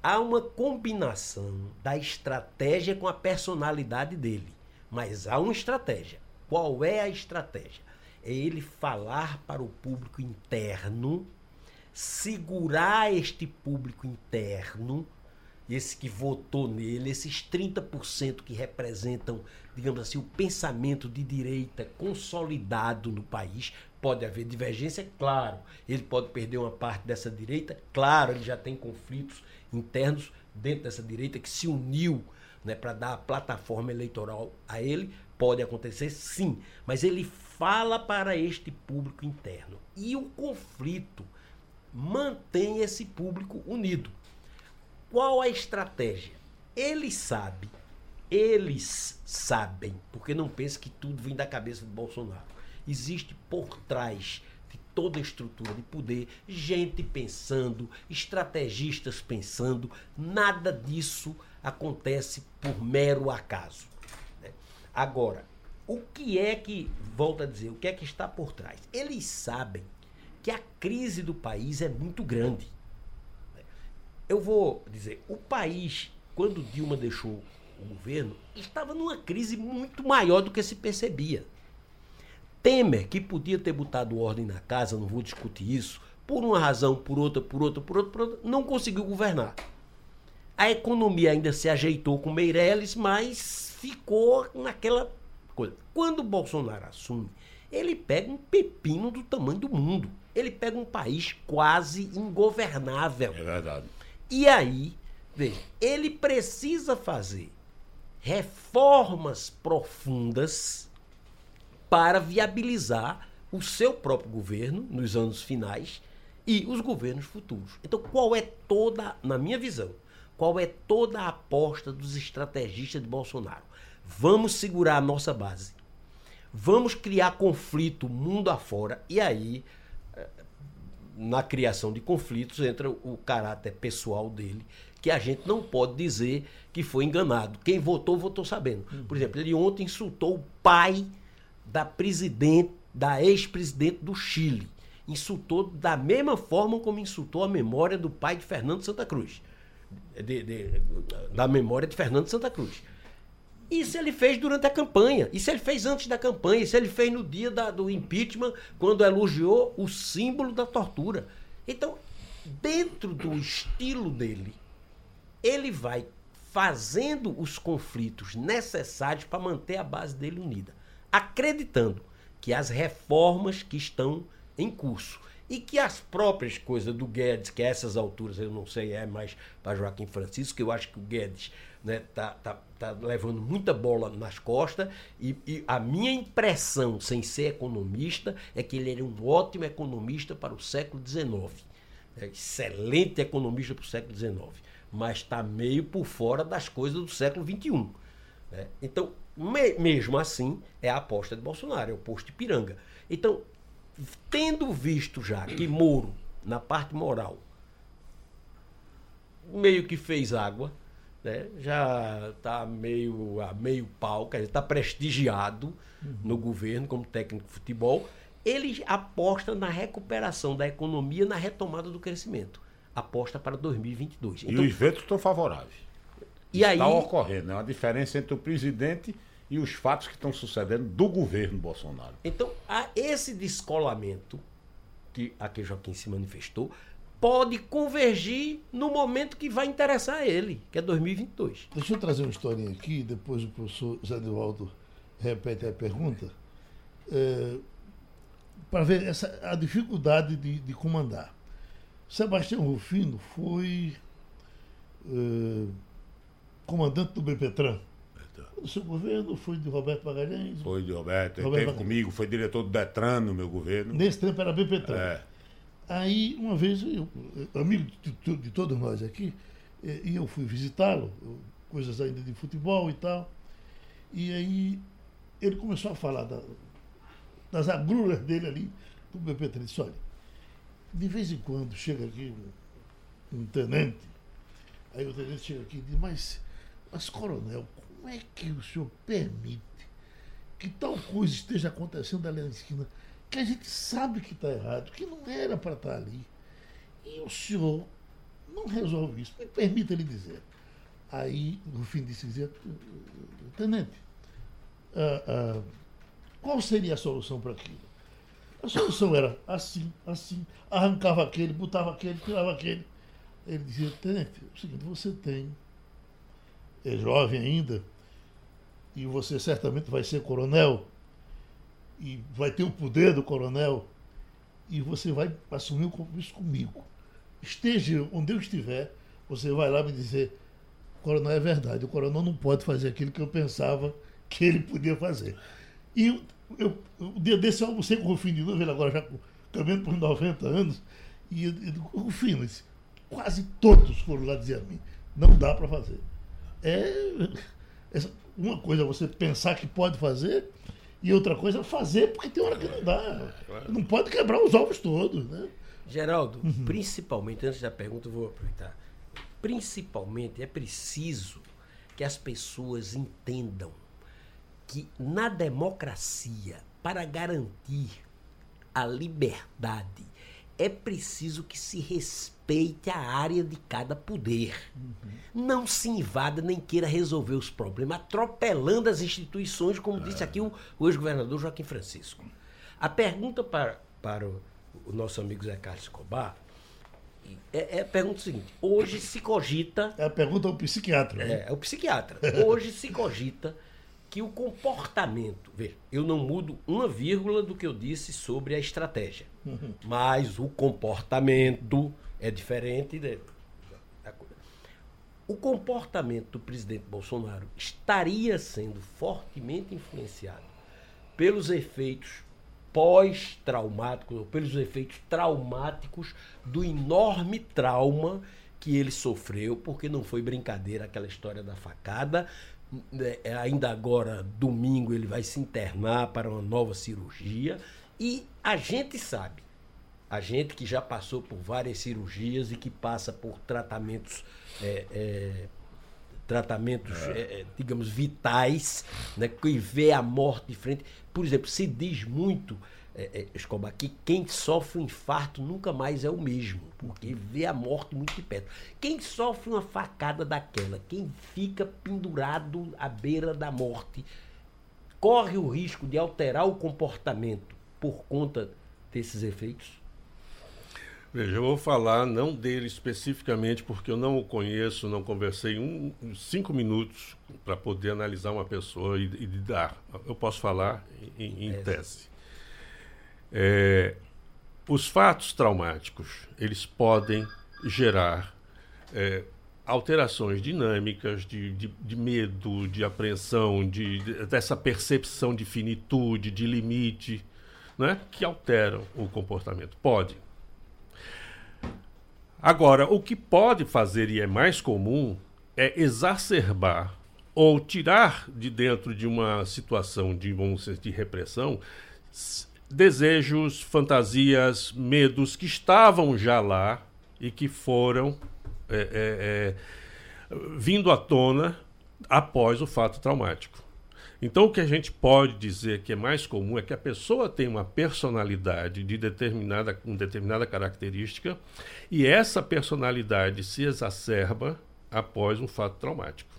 Há uma combinação da estratégia com a personalidade dele. Mas há uma estratégia. Qual é a estratégia? É ele falar para o público interno, segurar este público interno, esse que votou nele, esses 30% que representam, digamos assim, o pensamento de direita consolidado no país. Pode haver divergência, claro. Ele pode perder uma parte dessa direita, claro, ele já tem conflitos internos dentro dessa direita que se uniu né, para dar a plataforma eleitoral a ele. Pode acontecer, sim. Mas ele fala para este público interno. E o conflito mantém esse público unido. Qual a estratégia? Ele sabe, eles sabem, porque não pense que tudo vem da cabeça de Bolsonaro. Existe por trás toda a estrutura de poder gente pensando, estrategistas pensando. Nada disso acontece por mero acaso. né? Agora, o que é que, volto a dizer, o que é que está por trás? Eles sabem que a crise do país é muito grande. Eu vou dizer, o país, quando Dilma deixou o governo, estava numa crise muito maior do que se percebia. Temer, que podia ter botado ordem na casa, não vou discutir isso, por uma razão, por outra, por outra, por outra, por outra não conseguiu governar. A economia ainda se ajeitou com Meirelles, mas ficou naquela coisa. Quando o Bolsonaro assume, ele pega um pepino do tamanho do mundo. Ele pega um país quase ingovernável. É verdade. E aí, veja, ele precisa fazer reformas profundas para viabilizar o seu próprio governo nos anos finais e os governos futuros. Então, qual é toda, na minha visão, qual é toda a aposta dos estrategistas de Bolsonaro? Vamos segurar a nossa base. Vamos criar conflito mundo afora e aí na criação de conflitos entra o caráter pessoal dele, que a gente não pode dizer que foi enganado. Quem votou, votou sabendo. Por exemplo, ele ontem insultou o pai da presidente, da ex-presidente do Chile. insultou da mesma forma como insultou a memória do pai de Fernando Santa Cruz. De, de, da memória de Fernando Santa Cruz. Isso ele fez durante a campanha. Isso ele fez antes da campanha. Isso ele fez no dia da, do impeachment, quando elogiou o símbolo da tortura. Então, dentro do estilo dele, ele vai fazendo os conflitos necessários para manter a base dele unida, acreditando que as reformas que estão em curso e que as próprias coisas do Guedes, que a essas alturas eu não sei, é mais para Joaquim Francisco, que eu acho que o Guedes né, tá, tá, tá levando muita bola nas costas e, e, a minha impressão, sem ser economista, é que ele era um ótimo economista para o século XIX. É excelente economista para o século XIX, mas está meio por fora das coisas do século XXI. Né? Então, me, mesmo assim, é a aposta de Bolsonaro, é o posto de piranga. Então, tendo visto já que Moro, na parte moral, meio que fez água, né? já está meio a meio pau, quer dizer, está prestigiado uhum. no governo como técnico de futebol, ele aposta na recuperação da economia, na retomada do crescimento. Aposta para 2022. Então, e os ventos estão favoráveis. E Está aí, ocorrendo, é uma diferença entre o presidente e os fatos que estão sucedendo do governo Bolsonaro. Então, há esse descolamento que a que Joaquim se manifestou pode convergir no momento que vai interessar a ele, que é 2022. Deixa eu trazer uma historinha aqui, depois o professor Zé Nivaldo repete a pergunta, é, para ver essa, a dificuldade de, de comandar. Sebastião Rufino foi é, comandante do BPTran do seu governo, foi de Roberto Magalhães. Foi de Roberto, ele esteve comigo, foi diretor do Detran no meu governo. Nesse tempo era BPTran. É. Aí, uma vez, eu, amigo de, de, todos nós aqui, e eu fui visitá-lo, coisas ainda de futebol e tal. E aí ele começou a falar da, das agruras dele ali do BP3. Disse, olha, de vez em quando chega aqui um, um tenente, aí o tenente chega aqui e diz, mas, mas coronel, como é que o senhor permite que tal coisa esteja acontecendo ali na esquina? que a gente sabe que está errado, que não era para estar tá ali. E o senhor não resolve isso. Me permita lhe dizer. Aí, no fim disse dizer, tenente, ah, ah, qual seria a solução para aquilo? A solução era assim, assim, arrancava aquele, botava aquele, tirava aquele. Ele dizia, tenente, é o seguinte, você tem, é jovem ainda, e você certamente vai ser coronel, e vai ter o poder do coronel e você vai assumir o compromisso comigo. Esteja onde eu estiver, você vai lá me dizer, coronel é verdade, o coronel não pode fazer aquilo que eu pensava que ele podia fazer. E eu, o dia desse eu almocei com o Rufino de novo, ele agora já caminhando por 90 anos, e, e o Rufino, disse, quase todos foram lá dizer a mim, não dá para fazer. É, é uma coisa é você pensar que pode fazer, e outra coisa é fazer, porque tem hora que não dá. Não pode quebrar os ovos todos, né? Geraldo, uhum. principalmente, antes da pergunta, eu vou aproveitar. Principalmente é preciso que as pessoas entendam que na democracia, para garantir a liberdade, é preciso que se respeite a área de cada poder. Uhum. Não se invada nem queira resolver os problemas, atropelando as instituições, como disse aqui o, o ex-governador Joaquim Francisco. A pergunta para, para o, o nosso amigo Zé Carlos Escobar é, é, a pergunta seguinte: hoje se cogita. É a pergunta ao psiquiatra. É, é o psiquiatra. Hoje se cogita que o comportamento. Veja, eu não mudo uma vírgula do que eu disse sobre a estratégia. Mas o comportamento é diferente. De, o comportamento do presidente Bolsonaro estaria sendo fortemente influenciado pelos efeitos pós-traumáticos, ou pelos efeitos traumáticos do enorme trauma que ele sofreu, porque não foi brincadeira aquela história da facada, é, ainda agora, domingo, ele vai se internar para uma nova cirurgia. E a gente sabe, a gente que já passou por várias cirurgias e que passa por tratamentos, é, é, tratamentos, é. é digamos, vitais, né, que vê a morte de frente. Por exemplo, se diz muito é, é, Escobar, que quem sofre um infarto nunca mais é o mesmo, porque vê a morte muito de perto. Quem sofre uma facada daquela, quem fica pendurado à beira da morte, corre o risco de alterar o comportamento por conta desses efeitos? Veja, eu vou falar não dele especificamente, porque eu não o conheço, não conversei um, cinco minutos para poder analisar uma pessoa e, e dar. Eu posso falar em, em é. tese. É, os fatos traumáticos, eles podem gerar é, alterações dinâmicas de, de, de, medo, de apreensão, de, de, dessa percepção de finitude, de limite, né, que alteram o comportamento. Pode Agora, o que pode fazer e é mais comum é exacerbar ou tirar de dentro de uma situação de, vamos dizer, de repressão desejos, fantasias, medos que estavam já lá e que foram é, é, é, vindo à tona após o fato traumático. Então, o que a gente pode dizer que é mais comum é que a pessoa tem uma personalidade de determinada, com determinada característica e essa personalidade se exacerba após um fato traumático.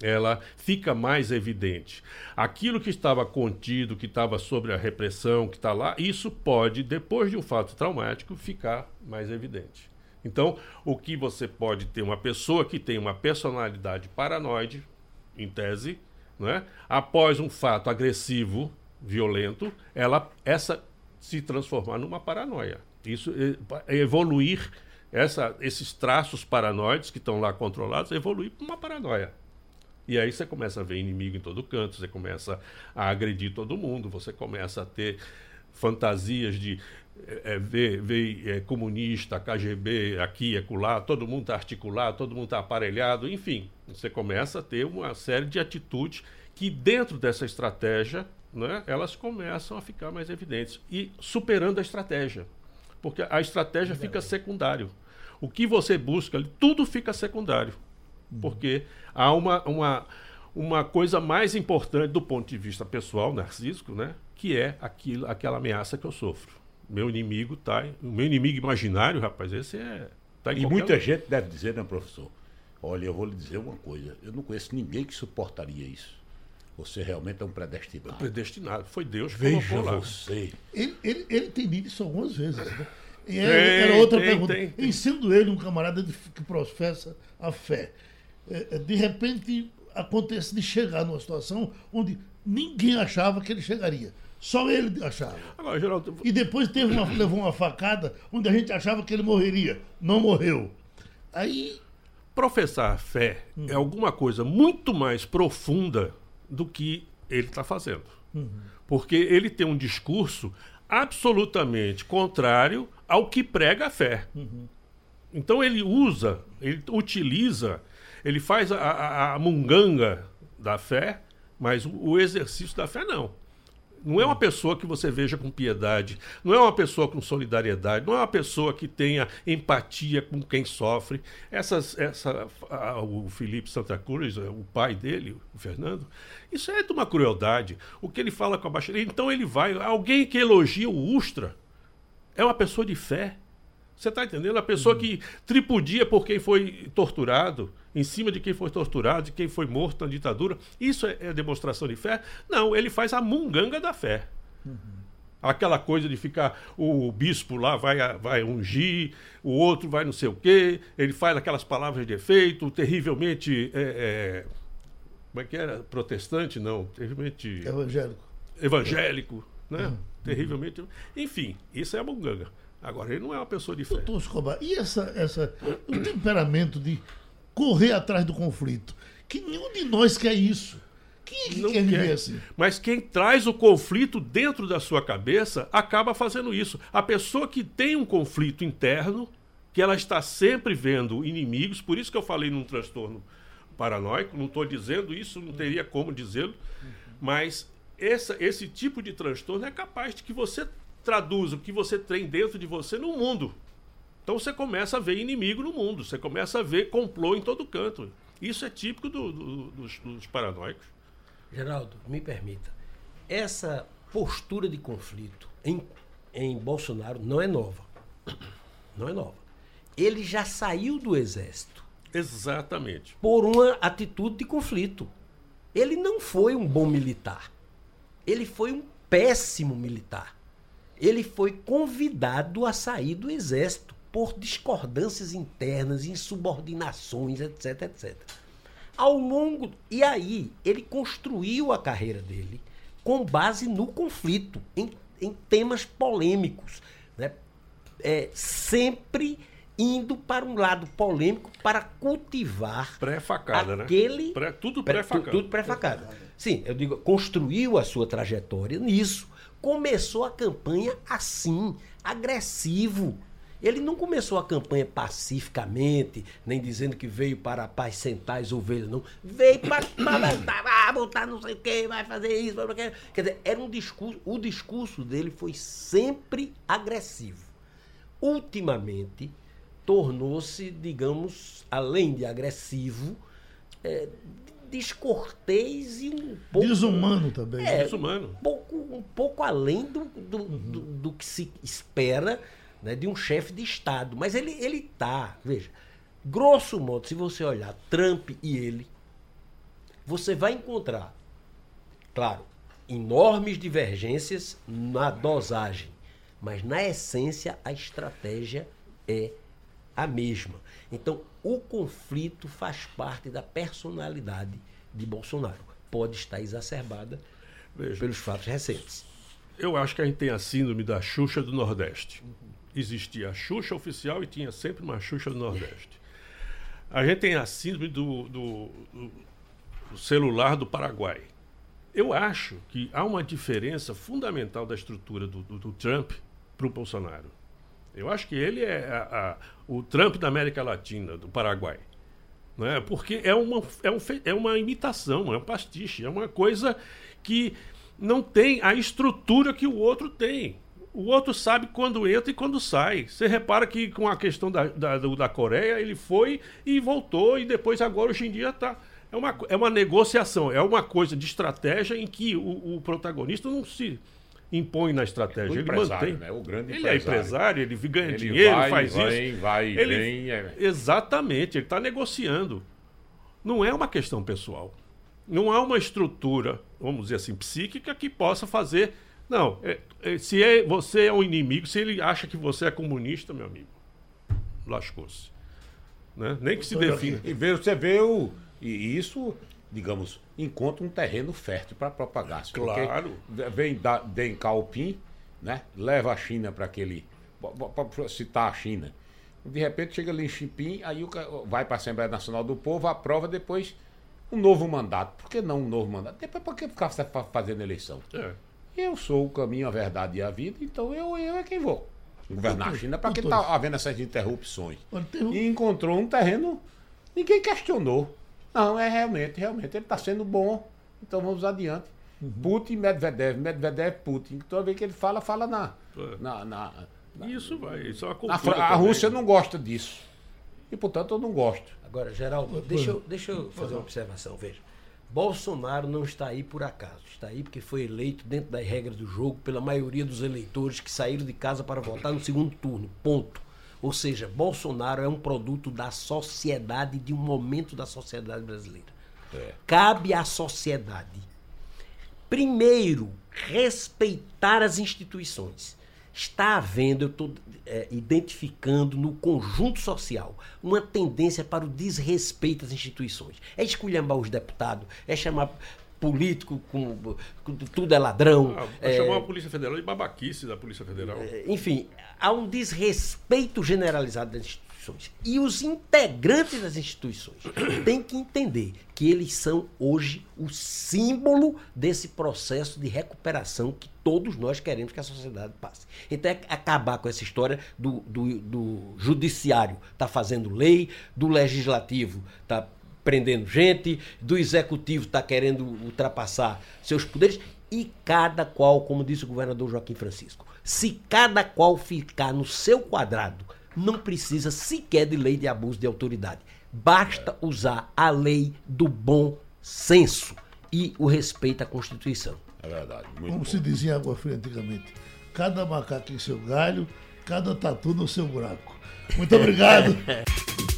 Ela fica mais evidente. Aquilo que estava contido, que estava sobre a repressão, que está lá, isso pode, depois de um fato traumático, ficar mais evidente. Então, o que você pode ter uma pessoa que tem uma personalidade paranoide, em tese, né? após um fato agressivo, violento, ela essa se transformar numa paranoia. Isso evoluir essa, esses traços paranoides que estão lá controlados, evoluir para uma paranoia. E aí você começa a ver inimigo em todo canto, você começa a agredir todo mundo, você começa a ter fantasias de é, é ver, ver é, comunista, KGB, aqui, acolá, todo mundo está articulado, todo mundo está aparelhado, enfim, você começa a ter uma série de atitudes que dentro dessa estratégia, né, elas começam a ficar mais evidentes e superando a estratégia, porque a estratégia fica secundário. O que você busca, tudo fica secundário, uhum. porque há uma, uma, uma coisa mais importante do ponto de vista pessoal, narcísico, né, que é aquilo, aquela ameaça que eu sofro meu inimigo tá. O meu inimigo imaginário, rapaz, esse é. Tá e muita lugar. gente deve dizer, né, professor? Olha, eu vou lhe dizer uma coisa. Eu não conheço ninguém que suportaria isso. Você realmente é um predestinado. Predestinado. Foi Deus que Veja colocou lá. você. Ele, ele, ele tem dito isso algumas vezes. Né? E era, tem, era outra tem, pergunta. Tem, tem. sendo ele um camarada que professa a fé, é, é, de repente acontece de chegar numa situação onde ninguém achava que ele chegaria. Só ele achava. Agora, Geraldo... E depois teve uma, levou uma facada onde a gente achava que ele morreria. Não morreu. Aí. Professar fé uhum. é alguma coisa muito mais profunda do que ele está fazendo. Uhum. Porque ele tem um discurso absolutamente contrário ao que prega a fé. Uhum. Então ele usa, ele utiliza, ele faz a, a, a munganga da fé, mas o, o exercício da fé não. Não é uma pessoa que você veja com piedade, não é uma pessoa com solidariedade, não é uma pessoa que tenha empatia com quem sofre. Essas, essa, a, o Felipe Santa Cruz, o pai dele, o Fernando, isso é de uma crueldade. O que ele fala com a baixaria. Então ele vai. Alguém que elogia o Ustra é uma pessoa de fé. Você está entendendo? A pessoa uhum. que tripudia por quem foi torturado, em cima de quem foi torturado, de quem foi morto na ditadura. Isso é, é demonstração de fé? Não, ele faz a munganga da fé. Uhum. Aquela coisa de ficar, o bispo lá vai, vai ungir, o outro vai não sei o quê, ele faz aquelas palavras de efeito, terrivelmente. É, é, como é que era? Protestante? Não, terrivelmente. Evangélico. Evangélico, né? Uhum. Terrivelmente. Enfim, isso é a munganga. Agora, ele não é uma pessoa de fé. Doutor Escobar, e essa, essa, o temperamento de correr atrás do conflito? Que nenhum de nós quer isso. Quem é que não quer viver assim? Mas quem traz o conflito dentro da sua cabeça acaba fazendo isso. A pessoa que tem um conflito interno, que ela está sempre vendo inimigos, por isso que eu falei num transtorno paranoico, não estou dizendo isso, não teria como dizê-lo, mas essa, esse tipo de transtorno é capaz de que você traduz o que você tem dentro de você no mundo. Então você começa a ver inimigo no mundo, você começa a ver complô em todo canto. Isso é típico do, do, dos, dos paranoicos. Geraldo, me permita. Essa postura de conflito em, em Bolsonaro não é nova. Não é nova. Ele já saiu do exército. Exatamente. Por uma atitude de conflito. Ele não foi um bom militar. Ele foi um péssimo militar. Ele foi convidado a sair do exército por discordâncias internas, insubordinações, etc, etc. Ao longo. E aí, ele construiu a carreira dele com base no conflito, em, em temas polêmicos. Né? É, sempre indo para um lado polêmico para cultivar pré-facada, né? aquele pré, tudo pré-facada. Tudo pré-facada. Sim, eu digo, construiu a sua trajetória nisso. Começou a campanha assim, agressivo. Ele não começou a campanha pacificamente, nem dizendo que veio para a paz sentar as ovelhas, não. Veio para, vai botar não sei o quê, vai fazer isso, vai fazer Quer dizer, era um discurso. O discurso dele foi sempre agressivo. Ultimamente, tornou-se, digamos, além de agressivo, é, descortês e um pouco. Desumano também. É, Desumano. Um pouco, um pouco além do, do, uhum. do, do que se espera né, de um chefe de Estado. Mas ele ele tá, veja, grosso modo, se você olhar Trump e ele, você vai encontrar, claro, enormes divergências na dosagem, mas na essência a estratégia é a mesma. Então, o conflito faz parte da personalidade de Bolsonaro. Pode estar exacerbada Veja, pelos fatos recentes. Eu acho que a gente tem a síndrome da Xuxa do Nordeste. Existia a Xuxa oficial e tinha sempre uma Xuxa do Nordeste. A gente tem a síndrome do, do, do celular do Paraguai. Eu acho que há uma diferença fundamental da estrutura do, do, do Trump para o Bolsonaro. Eu acho que ele é a, a, o Trump da América Latina, do Paraguai. Né? Porque é uma, é, um, é uma imitação, é um pastiche, é uma coisa que não tem a estrutura que o outro tem o outro sabe quando entra e quando sai. Você repara que com a questão da, da, da Coreia, ele foi e voltou, e depois agora hoje em dia está. É uma, é uma negociação, é uma coisa de estratégia em que o, o protagonista não se impõe na estratégia. O ele mantém. Né? O grande ele é empresário, ele ganha ele dinheiro, vai, faz vem, isso. Vai, ele, vem. É... Exatamente, ele está negociando. Não é uma questão pessoal. Não há uma estrutura, vamos dizer assim, psíquica que possa fazer não, é, é, se é, você é um inimigo, se ele acha que você é comunista, meu amigo, lascou-se. Né? Nem que se defina. E você vê o. E isso, digamos, encontra um terreno fértil para propagar. Claro. Vem da, Deng Xiaoping, né? leva a China para aquele. Para citar a China. De repente chega ali em Xipim, aí o, vai para a Assembleia Nacional do Povo, aprova depois um novo mandato. Por que não um novo mandato? Depois, por que ficar fazendo eleição? É. Eu sou o caminho, a verdade e a vida, então eu, eu é quem vou governar a China para que está havendo essas interrupções. E encontrou um terreno, ninguém questionou. Não, é realmente, realmente, ele está sendo bom, então vamos adiante. Uhum. Putin, Medvedev, Medvedev, Putin. Toda vez que ele fala, fala na. É. na, na, na isso vai, isso é uma cultura. A, a Rússia não gosta disso. E, portanto, eu não gosto. Agora, Geraldo, deixa eu, deixa eu fazer uma observação. Veja. Bolsonaro não está aí por acaso. Está aí porque foi eleito dentro das regras do jogo pela maioria dos eleitores que saíram de casa para votar no segundo turno. Ponto. Ou seja, Bolsonaro é um produto da sociedade, de um momento da sociedade brasileira. É. Cabe à sociedade, primeiro, respeitar as instituições está havendo, eu estou é, identificando no conjunto social uma tendência para o desrespeito às instituições. É esculhambar os deputados, é chamar político com, com tudo é ladrão. Ah, é, chamar a Polícia Federal de babaquice da Polícia Federal. É, enfim, há um desrespeito generalizado das instituições instituições. E os integrantes das instituições têm que entender que eles são hoje o símbolo desse processo de recuperação que todos nós queremos que a sociedade passe. Então é acabar com essa história do, do, do judiciário tá fazendo lei, do legislativo tá prendendo gente, do executivo está querendo ultrapassar seus poderes e cada qual, como disse o governador Joaquim Francisco, se cada qual ficar no seu quadrado não precisa sequer de lei de abuso de autoridade. Basta usar a lei do bom senso e o respeito à Constituição. É verdade. Muito Como bom. se dizia em Água Fria antigamente. Cada macaco em seu galho, cada tatu no seu buraco. Muito obrigado.